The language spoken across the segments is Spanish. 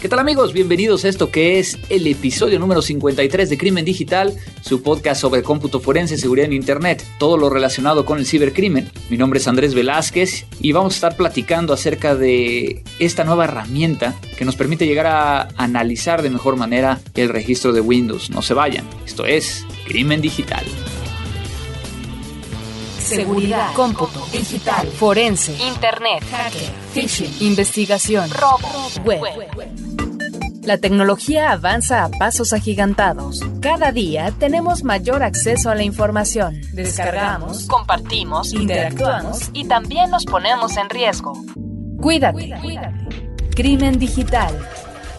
¿Qué tal amigos? Bienvenidos a esto que es el episodio número 53 de Crimen Digital, su podcast sobre cómputo forense, seguridad en Internet, todo lo relacionado con el cibercrimen. Mi nombre es Andrés Velázquez y vamos a estar platicando acerca de esta nueva herramienta que nos permite llegar a analizar de mejor manera el registro de Windows. No se vayan, esto es Crimen Digital. Seguridad, cómputo, digital, forense, internet, hacker, phishing, investigación, robo, web. La tecnología avanza a pasos agigantados. Cada día tenemos mayor acceso a la información. Descargamos, compartimos, interactuamos y también nos ponemos en riesgo. Cuídate. Crimen digital.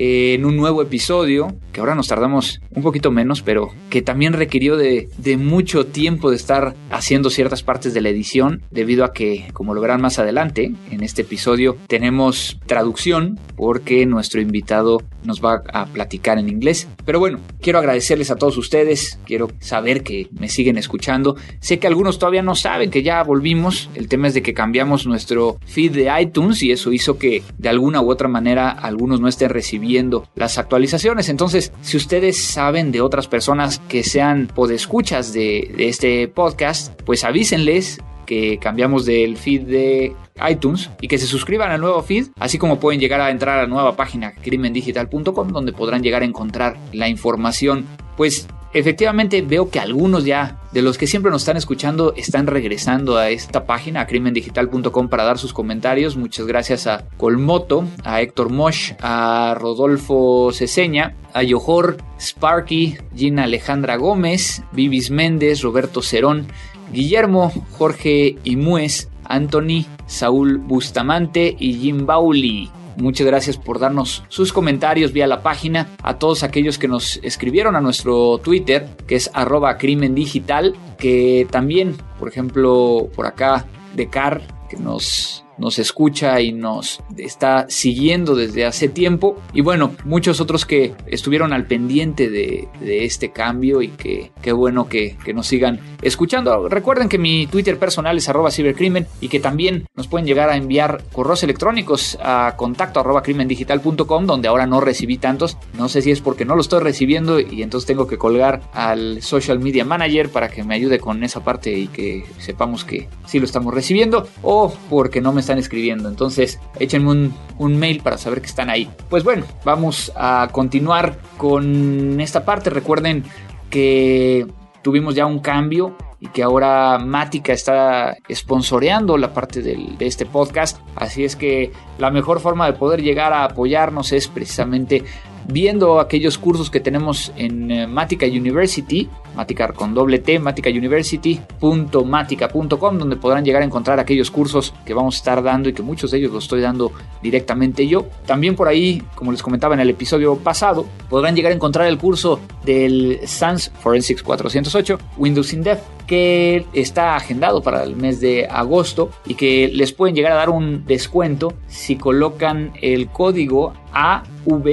en un nuevo episodio que ahora nos tardamos un poquito menos, pero que también requirió de, mucho tiempo de estar haciendo ciertas partes de la edición, debido a que, como lo verán más adelante, en este episodio tenemos traducción porque nuestro invitado nos va a platicar en inglés. Pero bueno, quiero agradecerles a todos ustedes, quiero saber que me siguen escuchando. Sé que algunos todavía no saben que ya volvimos, el tema es de que cambiamos nuestro feed de iTunes y eso hizo que de alguna u otra manera algunos no estén recibiendo las actualizaciones. Entonces, si ustedes saben de otras personas que sean podescuchas de, de este podcast, pues avísenles que cambiamos del feed de iTunes y que se suscriban al nuevo feed, así como pueden llegar a entrar a la nueva página crimendigital.com donde podrán llegar a encontrar la información. Pues efectivamente veo que algunos ya de los que siempre nos están escuchando están regresando a esta página, a crimendigital.com, para dar sus comentarios. Muchas gracias a Colmoto, a Héctor Mosh, a Rodolfo Ceseña, a Yohor, Sparky, Gina Alejandra Gómez, Vivis Méndez, Roberto Cerón, Guillermo, Jorge Imuez, Anthony, Saúl Bustamante y Jim Bauli. Muchas gracias por darnos sus comentarios vía la página. A todos aquellos que nos escribieron a nuestro Twitter, que es arroba crimen digital, que también, por ejemplo, por acá, de Car, que nos nos escucha y nos está siguiendo desde hace tiempo. Y bueno, muchos otros que estuvieron al pendiente de, este cambio y que qué bueno que, nos sigan escuchando. Recuerden que mi Twitter personal es arroba cibercrimen y que también nos pueden llegar a enviar correos electrónicos a contacto arroba crimendigital.com donde ahora no recibí tantos. No sé si es porque no lo estoy recibiendo y entonces tengo que colgar al social media manager para que me ayude con esa parte y que sepamos que sí lo estamos recibiendo o porque no me está están escribiendo. Entonces, échenme un, mail para saber que están ahí. Pues bueno, vamos a continuar con esta parte. Recuerden que tuvimos ya un cambio y que ahora Mática está sponsoreando la parte de este podcast. Así es que la mejor forma de poder llegar a apoyarnos es precisamente viendo aquellos cursos que tenemos en eh, Matica University, Matica con doble T, maticauniversity.matica.com, donde podrán llegar a encontrar aquellos cursos que vamos a estar dando y que muchos de ellos los estoy dando directamente yo. También por ahí, como les comentaba en el episodio pasado, podrán llegar a encontrar el curso del SANS Forensics 408, Windows in Depth, que está agendado para el mes de agosto y que les pueden llegar a dar un descuento si colocan el código AVPOD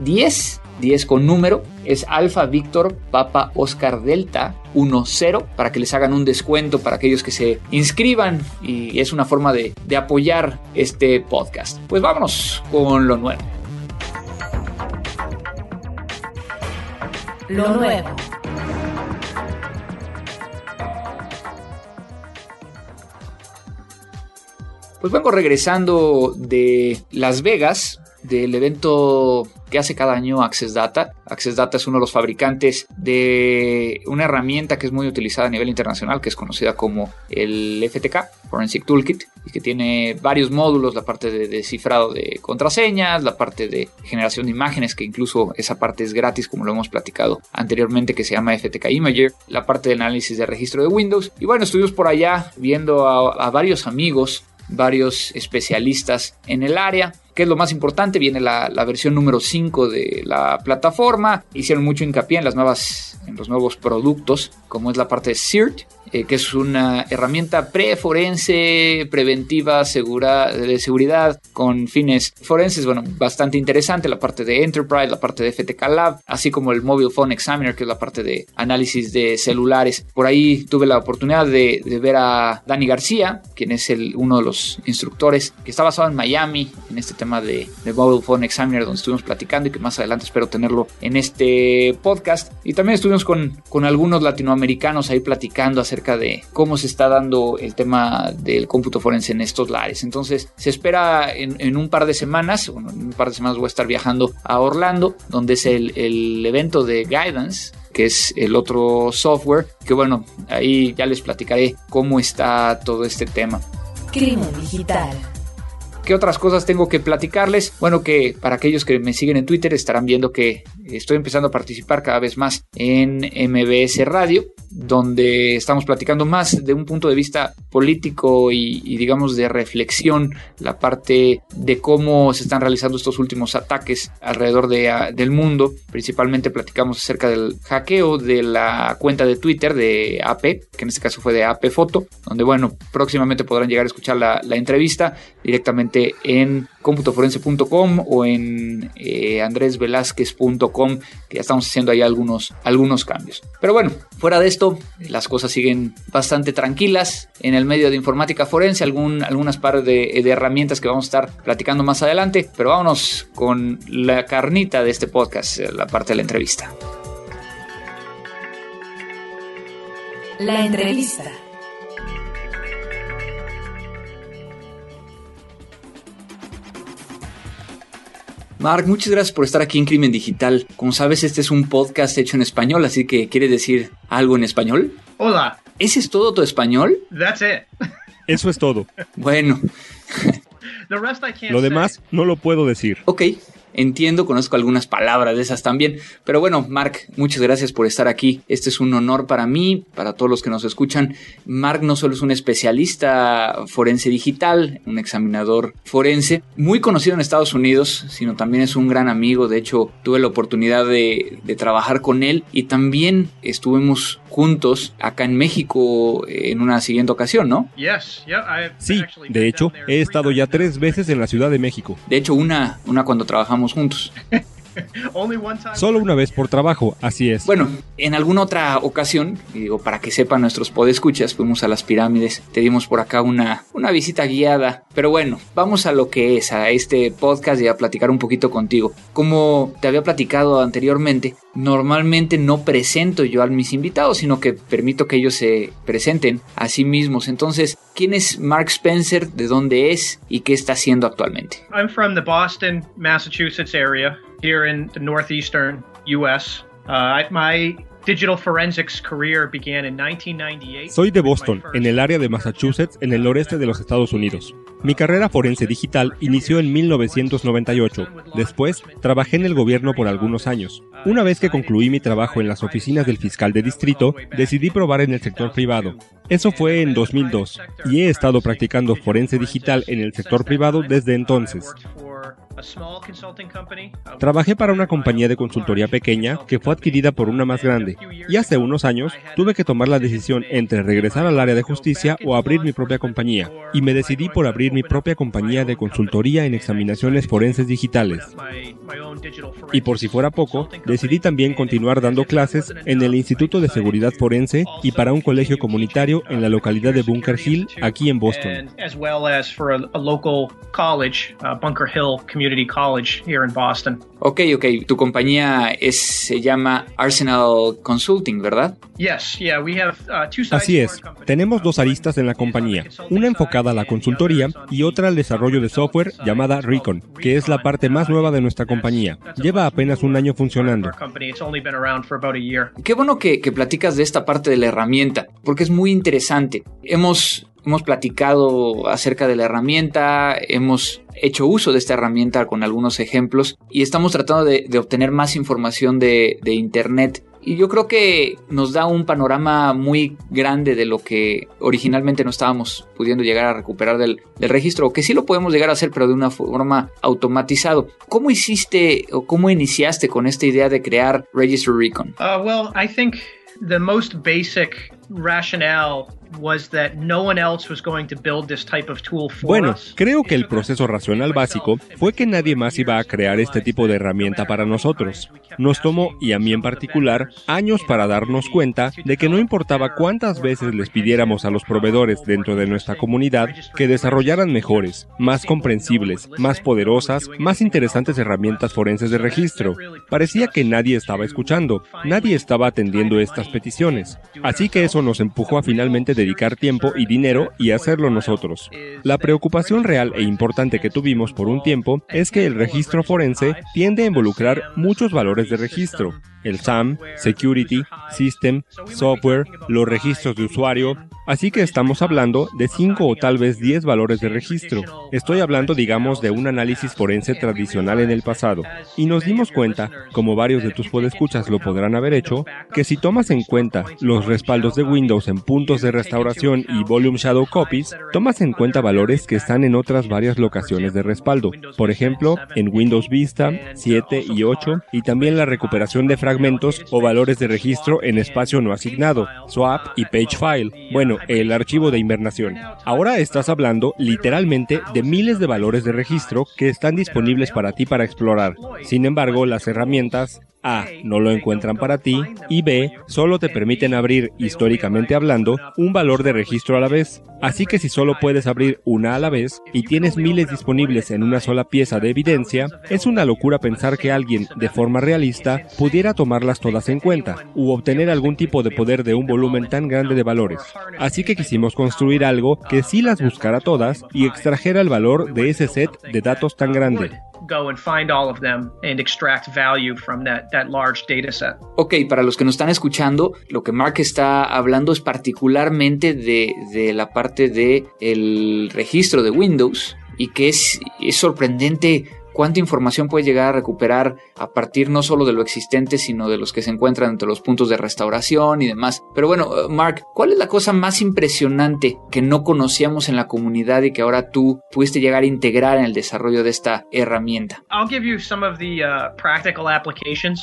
10 10 con número, es Alfa Víctor Papa Oscar Delta 10 para que les hagan un descuento para aquellos que se inscriban y es una forma de, de apoyar este podcast. Pues vámonos con lo nuevo. Lo nuevo. Pues vengo regresando de Las Vegas, del evento que hace cada año Access Data. Access Data es uno de los fabricantes de una herramienta que es muy utilizada a nivel internacional, que es conocida como el FTK, Forensic Toolkit, y que tiene varios módulos, la parte de descifrado de contraseñas, la parte de generación de imágenes, que incluso esa parte es gratis, como lo hemos platicado anteriormente, que se llama FTK Imager, la parte de análisis de registro de Windows. Y bueno, estuvimos por allá viendo a, a varios amigos varios especialistas en el área. ¿Qué es lo más importante? Viene la, versión número 5 de la plataforma. Hicieron mucho hincapié en las nuevas, en los nuevos productos, como es la parte de CERT, eh, que es una herramienta preforense, preventiva, segura, de seguridad con fines forenses. Bueno, bastante interesante la parte de Enterprise, la parte de FTK Lab, así como el Mobile Phone Examiner, que es la parte de análisis de celulares. Por ahí tuve la oportunidad de, ver a Dani García, quien es el, uno de los instructores, que está basado en Miami, en este tema de, de Mobile Phone Examiner, donde estuvimos platicando y que más adelante espero tenerlo en este podcast. Y también estuvimos con, con algunos latinoamericanos ahí platicando acerca de cómo se está dando el tema del cómputo forense en estos lares. Entonces, se espera en, un par de semanas, bueno, en un par de semanas voy a estar viajando a Orlando, donde es el, el evento de Guidance, que es el otro software, que bueno, ahí ya les platicaré cómo está todo este tema. Crimen digital. ¿Qué otras cosas tengo que platicarles? Bueno, que para aquellos que me siguen en Twitter estarán viendo que estoy empezando a participar cada vez más en MBS Radio, donde estamos platicando más de un punto de vista político y, digamos de reflexión, la parte de cómo se están realizando estos últimos ataques alrededor de, del mundo. Principalmente platicamos acerca del hackeo de la cuenta de Twitter de AP, que en este caso fue de AP Foto, donde bueno, próximamente podrán llegar a escuchar la entrevista directamente en computoforense.com o en eh, que ya estamos haciendo ahí algunos, algunos cambios. Pero bueno, fuera de esto, las cosas siguen bastante tranquilas en el medio de informática forense, algún, algunas par de, de herramientas que vamos a estar platicando más adelante, pero vámonos con la carnita de este podcast, la parte de la entrevista. La entrevista. Mark, muchas gracias por estar aquí en Crimen Digital. Como sabes, este es un podcast hecho en español, así que ¿quiere decir algo en español? Hola. ¿Ese es todo tu español? That's it. Eso es todo. Bueno. Lo demás no lo puedo decir. Ok, entiendo, conozco algunas palabras de esas también. Pero bueno, Mark, muchas gracias por estar aquí. Este es un honor para mí, para todos los que nos escuchan. Mark no solo es un especialista forense digital, un examinador forense, muy conocido en Estados Unidos, sino también es un gran amigo. De hecho, tuve la oportunidad de, trabajar con él y también estuvimos juntos acá en México en una siguiente ocasión, ¿no? Sí, de hecho, he estado ya tres veces en la Ciudad de México. De hecho, una, una cuando trabajamos juntos. Solo una vez por trabajo, así es. Bueno, en alguna otra ocasión, digo, para que sepan nuestros podescuchas, fuimos a las pirámides, te dimos por acá una, una visita guiada. Pero bueno, vamos a lo que es, a este podcast y a platicar un poquito contigo. Como te había platicado anteriormente, normalmente no presento yo a mis invitados, sino que permito que ellos se presenten a sí mismos. Entonces, ¿quién es Mark Spencer? ¿De dónde es? ¿Y qué está haciendo actualmente? I'm from the Boston, Massachusetts area, here in the northeastern U.S. Uh, my Digital Forensics career began in 1998. Soy de Boston, en el área de Massachusetts, en el noreste de los Estados Unidos. Mi carrera forense digital inició en 1998. Después, trabajé en el gobierno por algunos años. Una vez que concluí mi trabajo en las oficinas del fiscal de distrito, decidí probar en el sector privado. Eso fue en 2002, y he estado practicando forense digital en el sector privado desde entonces. Trabajé para una compañía de consultoría pequeña que fue adquirida por una más grande. Y hace unos años tuve que tomar la decisión entre regresar al área de justicia o abrir mi propia compañía. y me decidí por abrir mi propia compañía de consultoría en examinaciones forenses digitales. Y por si fuera poco, decidí también continuar dando clases en el Instituto de Seguridad Forense y para un colegio comunitario en la localidad de Bunker Hill, aquí en Boston. College here in Boston. Ok, ok. Tu compañía es, se llama Arsenal Consulting, ¿verdad? Yes, yeah, we have, uh, Así es. Tenemos dos aristas en la compañía, una enfocada a la consultoría y otra al desarrollo de software llamada Recon, que es la parte más nueva de nuestra compañía. Lleva apenas un año funcionando. Qué bueno que, que platicas de esta parte de la herramienta, porque es muy interesante. Hemos Hemos platicado acerca de la herramienta, hemos hecho uso de esta herramienta con algunos ejemplos y estamos tratando de, obtener más información de, Internet. Y yo creo que nos da un panorama muy grande de lo que originalmente no estábamos pudiendo llegar a recuperar del, registro, o que sí lo podemos llegar a hacer, pero de una forma automatizado. ¿Cómo hiciste o cómo iniciaste con esta idea de crear Registry Recon? Uh, well, I think the most basic rationale bueno, creo que el proceso racional básico fue que nadie más iba a crear este tipo de herramienta para nosotros. Nos tomó, y a mí en particular, años para darnos cuenta de que no importaba cuántas veces les pidiéramos a los proveedores dentro de nuestra comunidad que desarrollaran mejores, más comprensibles, más poderosas, más interesantes herramientas forenses de registro. Parecía que nadie estaba escuchando, nadie estaba atendiendo estas peticiones. Así que eso nos empujó a finalmente dedicar tiempo y dinero y hacerlo nosotros. La preocupación real e importante que tuvimos por un tiempo es que el registro forense tiende a involucrar muchos valores de registro, el SAM, Security, System, Software, los registros de usuario, así que estamos hablando de 5 o tal vez 10 valores de registro. Estoy hablando, digamos, de un análisis forense tradicional en el pasado, y nos dimos cuenta, como varios de tus podescuchas lo podrán haber hecho, que si tomas en cuenta los respaldos de Windows en puntos de restauración y Volume Shadow Copies, tomas en cuenta valores que están en otras varias locaciones de respaldo, por ejemplo, en Windows Vista 7 y 8, y también la recuperación de fragmentos o valores de registro en espacio no asignado, swap y page file, bueno, el archivo de invernación. Ahora estás hablando literalmente de miles de valores de registro que están disponibles para ti para explorar. Sin embargo, las herramientas a. No lo encuentran para ti. Y B. Solo te permiten abrir, históricamente hablando, un valor de registro a la vez. Así que si solo puedes abrir una a la vez y tienes miles disponibles en una sola pieza de evidencia, es una locura pensar que alguien, de forma realista, pudiera tomarlas todas en cuenta, u obtener algún tipo de poder de un volumen tan grande de valores. Así que quisimos construir algo que sí las buscara todas y extrajera el valor de ese set de datos tan grande go and find all of them and extract value from that, large data set. Ok, para los que nos están escuchando, lo que Mark está hablando es particularmente de, de la parte del el registro de Windows y que es, es sorprendente cuánta información puede llegar a recuperar a partir no solo de lo existente, sino de los que se encuentran entre los puntos de restauración y demás. Pero bueno, eh, Mark, ¿cuál es la cosa más impresionante que no conocíamos en la comunidad y que ahora tú pudiste llegar a integrar en el desarrollo de esta herramienta? Uh,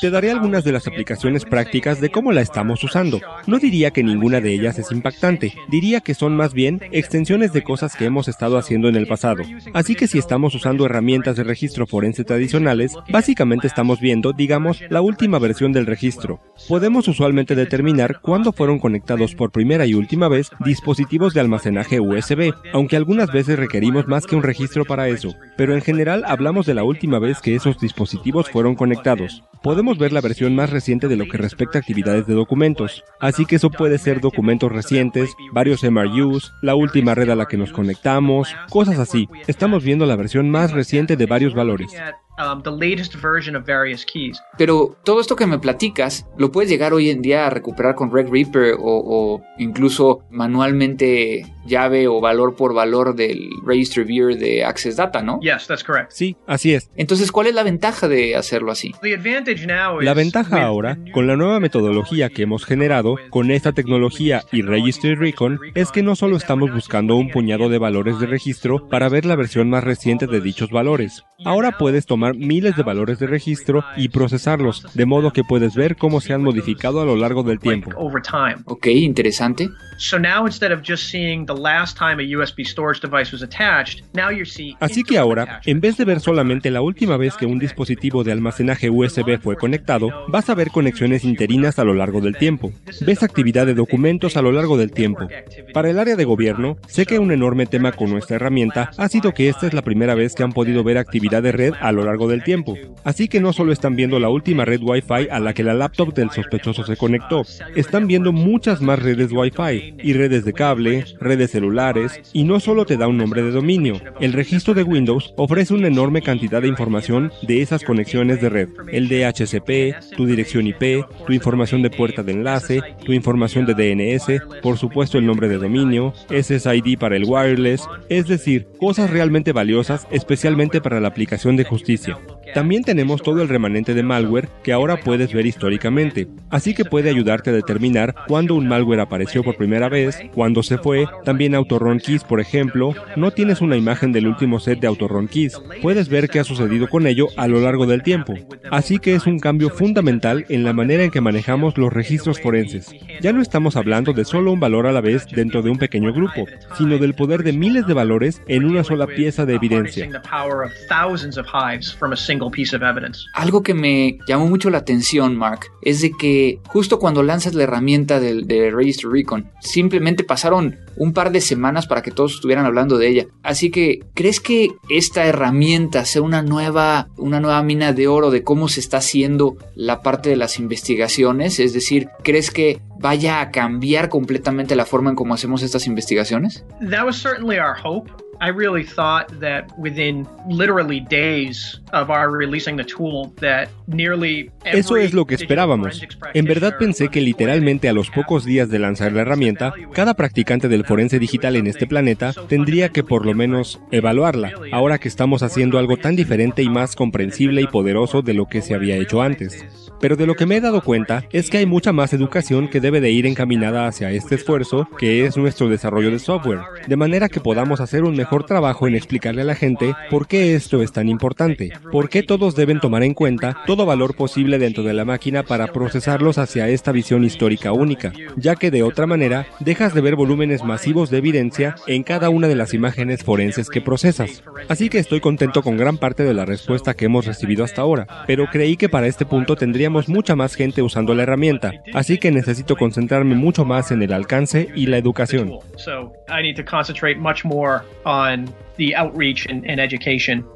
Te daré algunas de las aplicaciones prácticas de cómo la estamos usando. No diría que ninguna de ellas es impactante, diría que son más bien extensiones de cosas que hemos estado haciendo en el pasado. Así que si estamos usando herramientas de registro forense tradicionales, básicamente estamos viendo, digamos, la última versión del registro. Podemos usualmente determinar cuándo fueron conectados por primera y última vez dispositivos de almacenaje USB, aunque algunas veces requerimos más que un registro para eso, pero en general hablamos de la última vez que esos dispositivos fueron conectados. Podemos ver la versión más reciente de lo que respecta a actividades de documentos, así que eso puede ser documentos recientes, varios MRUs, la última red a la que nos conectamos, cosas así. Estamos viendo la versión más reciente de varios valores Um, Pero todo esto que me platicas, lo puedes llegar hoy en día a recuperar con Red Reaper o, incluso manualmente llave o valor por valor del Register Viewer de Access Data, ¿no? Sí, así es. Entonces, ¿cuál es la ventaja de hacerlo así? La ventaja ahora, con la nueva metodología que hemos generado, con esta tecnología y Registry Recon, es que no solo estamos buscando un puñado de valores de registro para ver la versión más reciente de dichos valores. Ahora puedes tomar miles de valores de registro y procesarlos, de modo que puedes ver cómo se han modificado a lo largo del tiempo. Ok, interesante. Así que ahora, en vez de ver solamente la última vez que un dispositivo de almacenaje USB fue conectado, vas a ver conexiones interinas a lo largo del tiempo. Ves actividad de documentos a lo largo del tiempo. Para el área de gobierno, sé que un enorme tema con nuestra herramienta ha sido que esta es la primera vez que han podido ver actividad de red a lo largo del tiempo. Así que no solo están viendo la última red Wi-Fi a la que la laptop del sospechoso se conectó, están viendo muchas más redes Wi-Fi y redes de cable, redes celulares, y no solo te da un nombre de dominio. El registro de Windows ofrece una enorme cantidad de información de esas conexiones de red. El DHCP, tu dirección IP, tu información de puerta de enlace, tu información de DNS, por supuesto el nombre de dominio, SSID para el wireless, es decir, cosas realmente valiosas especialmente para la aplicación de justicia. También tenemos todo el remanente de malware que ahora puedes ver históricamente, así que puede ayudarte a determinar cuándo un malware apareció por primera vez, cuándo se fue, también AutoRun Keys, por ejemplo, no tienes una imagen del último set de AutoRun Keys, puedes ver qué ha sucedido con ello a lo largo del tiempo, así que es un cambio fundamental en la manera en que manejamos los registros forenses. Ya no estamos hablando de solo un valor a la vez dentro de un pequeño grupo, sino del poder de miles de valores en una sola pieza de evidencia. Algo que me llamó mucho la atención, Mark, es de que justo cuando lanzas la herramienta de, de Register Recon, simplemente pasaron un par de semanas para que todos estuvieran hablando de ella. Así que, ¿crees que esta herramienta sea una nueva, una nueva mina de oro de cómo se está haciendo la parte de las investigaciones? Es decir, ¿crees que vaya a cambiar completamente la forma en cómo hacemos estas investigaciones? That was certainly our hope. I really thought that within literally days of our releasing the tool that nearly Eso es lo que esperábamos. En verdad pensé que literalmente a los pocos días de lanzar la herramienta, cada practicante del forense digital en este planeta tendría que por lo menos evaluarla, ahora que estamos haciendo algo tan diferente y más comprensible y poderoso de lo que se había hecho antes. Pero de lo que me he dado cuenta es que hay mucha más educación que debe de ir encaminada hacia este esfuerzo que es nuestro desarrollo de software, de manera que podamos hacer un mejor trabajo en explicarle a la gente por qué esto es tan importante, por qué todos deben tomar en cuenta todo valor posible dentro de la máquina para procesarlos hacia esta visión histórica única, ya que de otra manera dejas de ver volúmenes masivos de evidencia en cada una de las imágenes forenses que procesas. Así que estoy contento con gran parte de la respuesta que hemos recibido hasta ahora, pero creí que para este punto tendría mucha más gente usando la herramienta, así que necesito concentrarme mucho más en el alcance y la educación.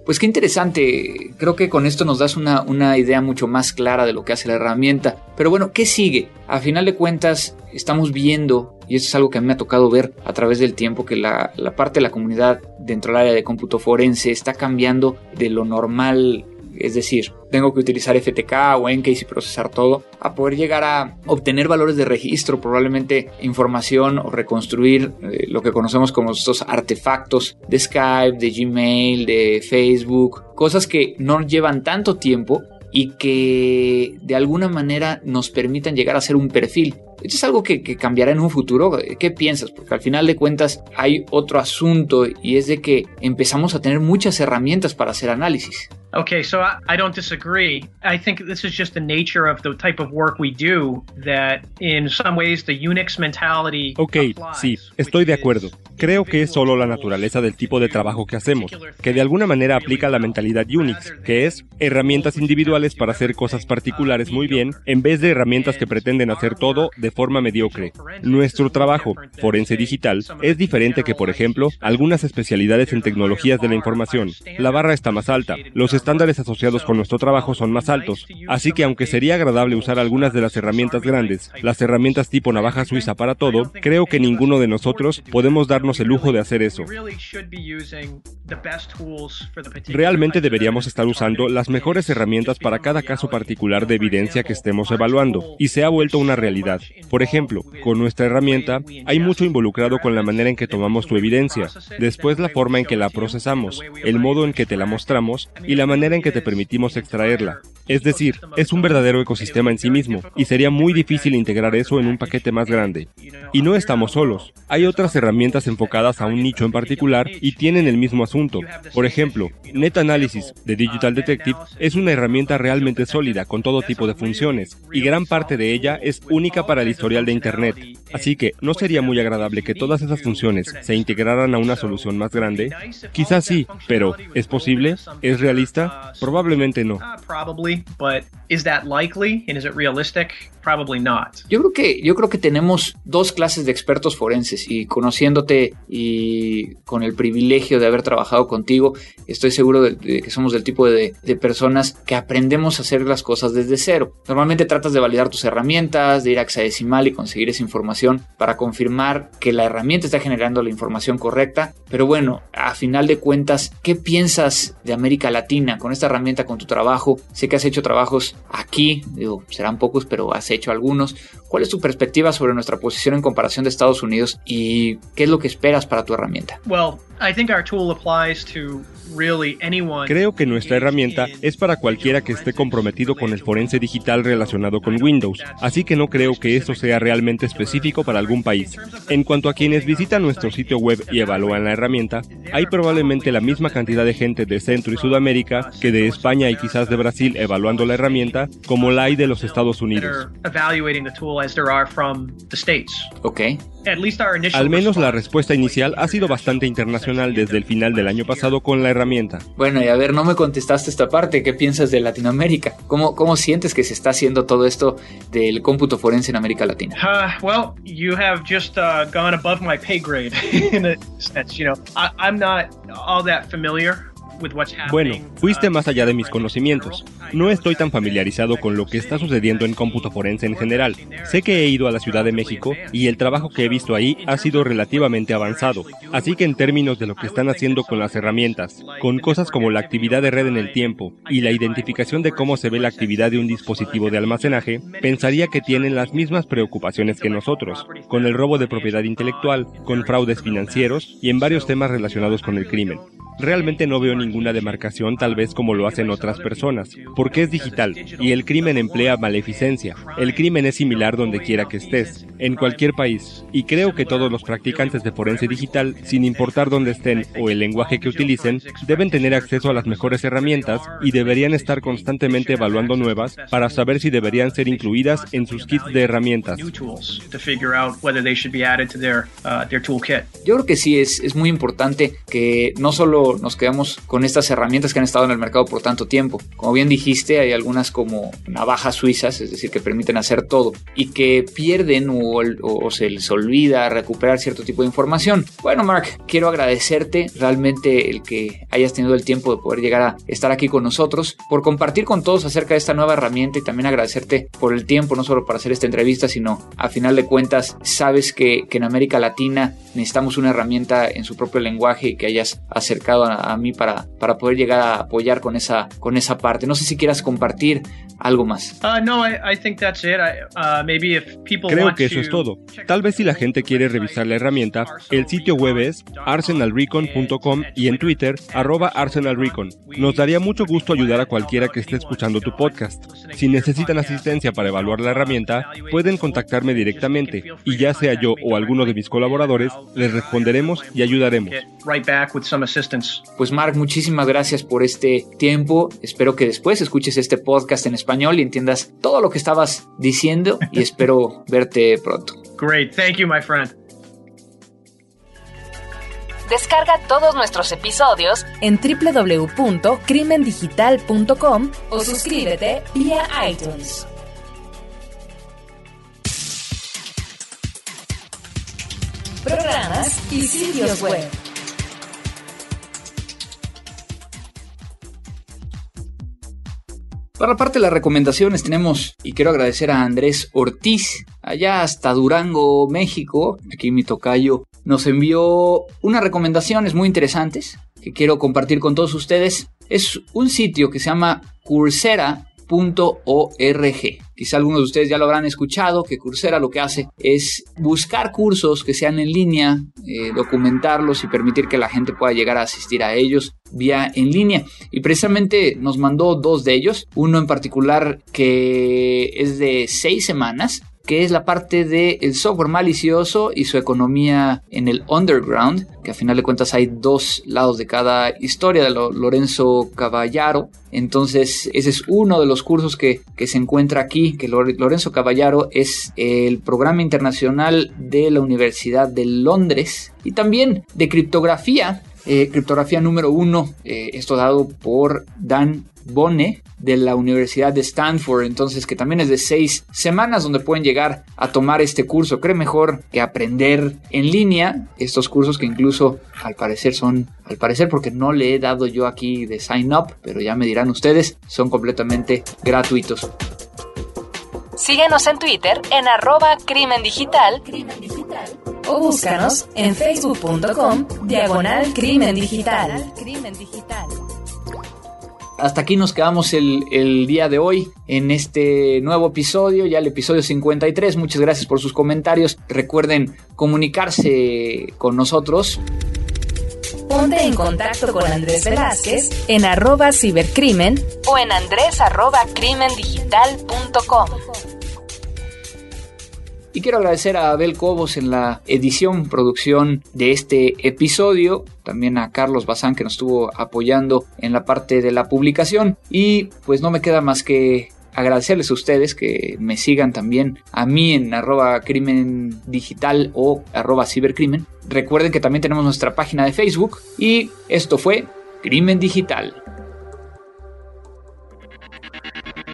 Pues qué interesante, creo que con esto nos das una, una idea mucho más clara de lo que hace la herramienta. Pero bueno, ¿qué sigue? A final de cuentas, estamos viendo, y eso es algo que a mí me ha tocado ver a través del tiempo, que la, la parte de la comunidad dentro del área de cómputo forense está cambiando de lo normal es decir, tengo que utilizar FTK o Encase y procesar todo, a poder llegar a obtener valores de registro, probablemente información o reconstruir eh, lo que conocemos como estos artefactos de Skype, de Gmail, de Facebook, cosas que no llevan tanto tiempo y que de alguna manera nos permitan llegar a ser un perfil. Esto es algo que, cambiará en un futuro. ¿Qué piensas? Porque al final de cuentas hay otro asunto y es de que empezamos a tener muchas herramientas para hacer análisis. Okay, so I, I, don't disagree. I think this is just the nature of the type of work we do that in some ways the Unix mentality. Ok, sí, estoy de acuerdo. Creo que es solo la naturaleza del tipo de trabajo que hacemos, que de alguna manera aplica la mentalidad Unix, que es herramientas individuales para hacer cosas particulares muy bien, en vez de herramientas que pretenden hacer todo de forma mediocre. Nuestro trabajo, forense digital, es diferente que, por ejemplo, algunas especialidades en tecnologías de la información. La barra está más alta, los estándares asociados con nuestro trabajo son más altos, así que aunque sería agradable usar algunas de las herramientas grandes, las herramientas tipo navaja suiza para todo, creo que ninguno de nosotros podemos darnos el lujo de hacer eso. Realmente deberíamos estar usando las mejores herramientas para cada caso particular de evidencia que estemos evaluando, y se ha vuelto una realidad. Por ejemplo, con nuestra herramienta hay mucho involucrado con la manera en que tomamos tu evidencia, después la forma en que la procesamos, el modo en que te la mostramos y la manera en que te permitimos extraerla. Es decir, es un verdadero ecosistema en sí mismo, y sería muy difícil integrar eso en un paquete más grande. Y no estamos solos. Hay otras herramientas enfocadas a un nicho en particular y tienen el mismo asunto. Por ejemplo, NetAnalysis de Digital Detective es una herramienta realmente sólida con todo tipo de funciones, y gran parte de ella es única para el historial de Internet. Así que, ¿no sería muy agradable que todas esas funciones se integraran a una solución más grande? Quizás sí, pero ¿es posible? ¿Es realista? Probablemente no. Yo creo que yo creo que tenemos dos clases de expertos forenses y conociéndote y con el privilegio de haber trabajado contigo, estoy seguro de, de que somos del tipo de, de, personas que aprendemos a hacer las cosas desde cero. Normalmente tratas de validar tus herramientas, de ir a hexadecimal y conseguir esa información para confirmar que la herramienta está generando la información correcta. Pero bueno, a final de cuentas, ¿qué piensas de América Latina con esta herramienta, con tu trabajo? Sé que has hecho trabajos aquí, digo, serán pocos, pero has hecho algunos. ¿Cuál es tu perspectiva sobre nuestra posición en comparación de Estados Unidos y qué es lo que esperas para tu herramienta? Well, I think our tool applies to Creo que nuestra herramienta es para cualquiera que esté comprometido con el forense digital relacionado con Windows, así que no creo que esto sea realmente específico para algún país. En cuanto a quienes visitan nuestro sitio web y evalúan la herramienta, hay probablemente la misma cantidad de gente de Centro y Sudamérica que de España y quizás de Brasil evaluando la herramienta como la hay de los Estados Unidos. Ok. Al menos la respuesta inicial ha sido bastante internacional desde el final del año pasado con la herramienta. Bueno, y a ver, no me contestaste esta parte. ¿Qué piensas de Latinoamérica? ¿Cómo, cómo sientes que se está haciendo todo esto del cómputo forense en América Latina? Uh, well, you have just uh, gone above my pay grade in a sense. You know, I, I'm not all that familiar bueno, fuiste más allá de mis conocimientos. No estoy tan familiarizado con lo que está sucediendo en cómputo forense en general. Sé que he ido a la Ciudad de México y el trabajo que he visto ahí ha sido relativamente avanzado. Así que en términos de lo que están haciendo con las herramientas, con cosas como la actividad de red en el tiempo y la identificación de cómo se ve la actividad de un dispositivo de almacenaje, pensaría que tienen las mismas preocupaciones que nosotros, con el robo de propiedad intelectual, con fraudes financieros y en varios temas relacionados con el crimen. Realmente no veo ninguna demarcación tal vez como lo hacen otras personas, porque es digital y el crimen emplea maleficencia. El crimen es similar donde quiera que estés, en cualquier país, y creo que todos los practicantes de forense digital, sin importar dónde estén o el lenguaje que utilicen, deben tener acceso a las mejores herramientas y deberían estar constantemente evaluando nuevas para saber si deberían ser incluidas en sus kits de herramientas. Yo creo que sí es, es muy importante que no solo nos quedamos con estas herramientas que han estado en el mercado por tanto tiempo. Como bien dijiste, hay algunas como navajas suizas, es decir, que permiten hacer todo y que pierden o, se les olvida recuperar cierto tipo de información. Bueno, Mark, quiero agradecerte realmente el que hayas tenido el tiempo de poder llegar a estar aquí con nosotros, por compartir con todos acerca de esta nueva herramienta y también agradecerte por el tiempo, no solo para hacer esta entrevista, sino a final de cuentas, sabes que, que en América Latina necesitamos una herramienta en su propio lenguaje y que hayas acercado a, mí para, para poder llegar a apoyar con esa, con esa parte. No sé si quieras compartir algo más. Creo que eso es todo. Tal vez si la gente quiere revisar la herramienta, el sitio web es arsenalrecon.com y en Twitter, arroba arsenalrecon. Nos daría mucho gusto ayudar a cualquiera que esté escuchando tu podcast. Si necesitan asistencia para evaluar la herramienta, pueden contactarme directamente y ya sea yo o alguno de mis colaboradores, les responderemos y ayudaremos. Pues Mark, muchísimas gracias por este tiempo. Espero que después escuches este podcast en español y entiendas todo lo que estabas diciendo y espero verte pronto. Great, thank you, my friend. Descarga todos nuestros episodios en www.crimendigital.com o suscríbete vía iTunes. Programas y sitios web. Para parte de las recomendaciones tenemos, y quiero agradecer a Andrés Ortiz, allá hasta Durango, México, aquí mi tocayo, nos envió unas recomendaciones muy interesantes que quiero compartir con todos ustedes. Es un sitio que se llama Coursera .org. Quizá algunos de ustedes ya lo habrán escuchado, que Coursera lo que hace es buscar cursos que sean en línea, eh, documentarlos y permitir que la gente pueda llegar a asistir a ellos vía en línea. Y precisamente nos mandó dos de ellos, uno en particular que es de seis semanas que es la parte del software malicioso y su economía en el underground, que a final de cuentas hay dos lados de cada historia de Lorenzo Caballaro. Entonces, ese es uno de los cursos que, que se encuentra aquí, que Lorenzo Caballaro es el programa internacional de la Universidad de Londres y también de criptografía eh, criptografía número uno, eh, esto dado por Dan Bone de la Universidad de Stanford, entonces que también es de seis semanas donde pueden llegar a tomar este curso. Cree mejor que aprender en línea estos cursos que incluso al parecer son, al parecer porque no le he dado yo aquí de sign up, pero ya me dirán ustedes, son completamente gratuitos. Síguenos en Twitter en arroba crimen digital, o búscanos en facebook.com diagonal crimen digital. hasta aquí nos quedamos el, el, día de hoy en este nuevo episodio, ya el episodio 53. Muchas gracias por sus comentarios. Recuerden comunicarse con nosotros. Ponte en contacto con Andrés Velázquez en arroba cibercrimen o en andrés arroba crimendigital.com. Y quiero agradecer a Abel Cobos en la edición, producción de este episodio, también a Carlos Bazán que nos estuvo apoyando en la parte de la publicación y pues no me queda más que agradecerles a ustedes que me sigan también a mí en arroba crimen digital o arroba cibercrimen. Recuerden que también tenemos nuestra página de Facebook y esto fue Crimen Digital.